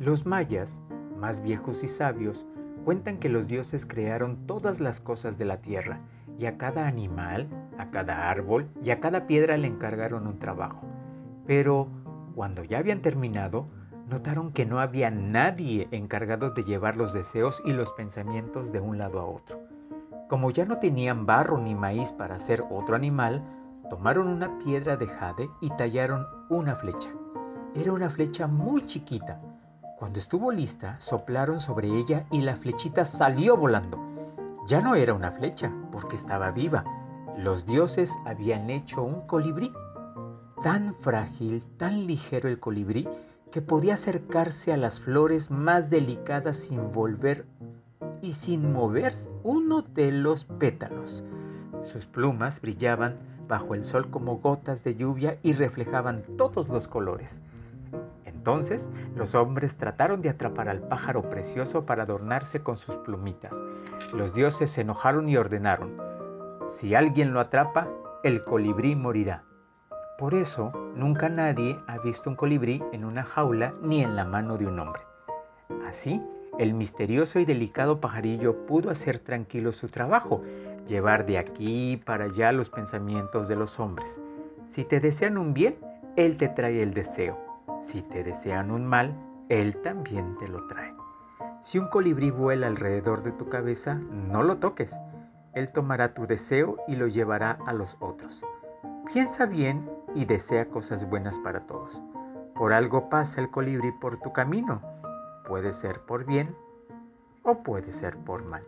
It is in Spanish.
Los mayas, más viejos y sabios, cuentan que los dioses crearon todas las cosas de la tierra y a cada animal, a cada árbol y a cada piedra le encargaron un trabajo. Pero cuando ya habían terminado, notaron que no había nadie encargado de llevar los deseos y los pensamientos de un lado a otro. Como ya no tenían barro ni maíz para hacer otro animal, tomaron una piedra de jade y tallaron una flecha. Era una flecha muy chiquita. Cuando estuvo lista, soplaron sobre ella y la flechita salió volando. Ya no era una flecha, porque estaba viva. Los dioses habían hecho un colibrí. Tan frágil, tan ligero el colibrí, que podía acercarse a las flores más delicadas sin volver y sin mover uno de los pétalos. Sus plumas brillaban bajo el sol como gotas de lluvia y reflejaban todos los colores. Entonces los hombres trataron de atrapar al pájaro precioso para adornarse con sus plumitas. Los dioses se enojaron y ordenaron, si alguien lo atrapa, el colibrí morirá. Por eso nunca nadie ha visto un colibrí en una jaula ni en la mano de un hombre. Así, el misterioso y delicado pajarillo pudo hacer tranquilo su trabajo, llevar de aquí para allá los pensamientos de los hombres. Si te desean un bien, Él te trae el deseo. Si te desean un mal, Él también te lo trae. Si un colibrí vuela alrededor de tu cabeza, no lo toques. Él tomará tu deseo y lo llevará a los otros. Piensa bien y desea cosas buenas para todos. Por algo pasa el colibrí por tu camino. Puede ser por bien o puede ser por mal.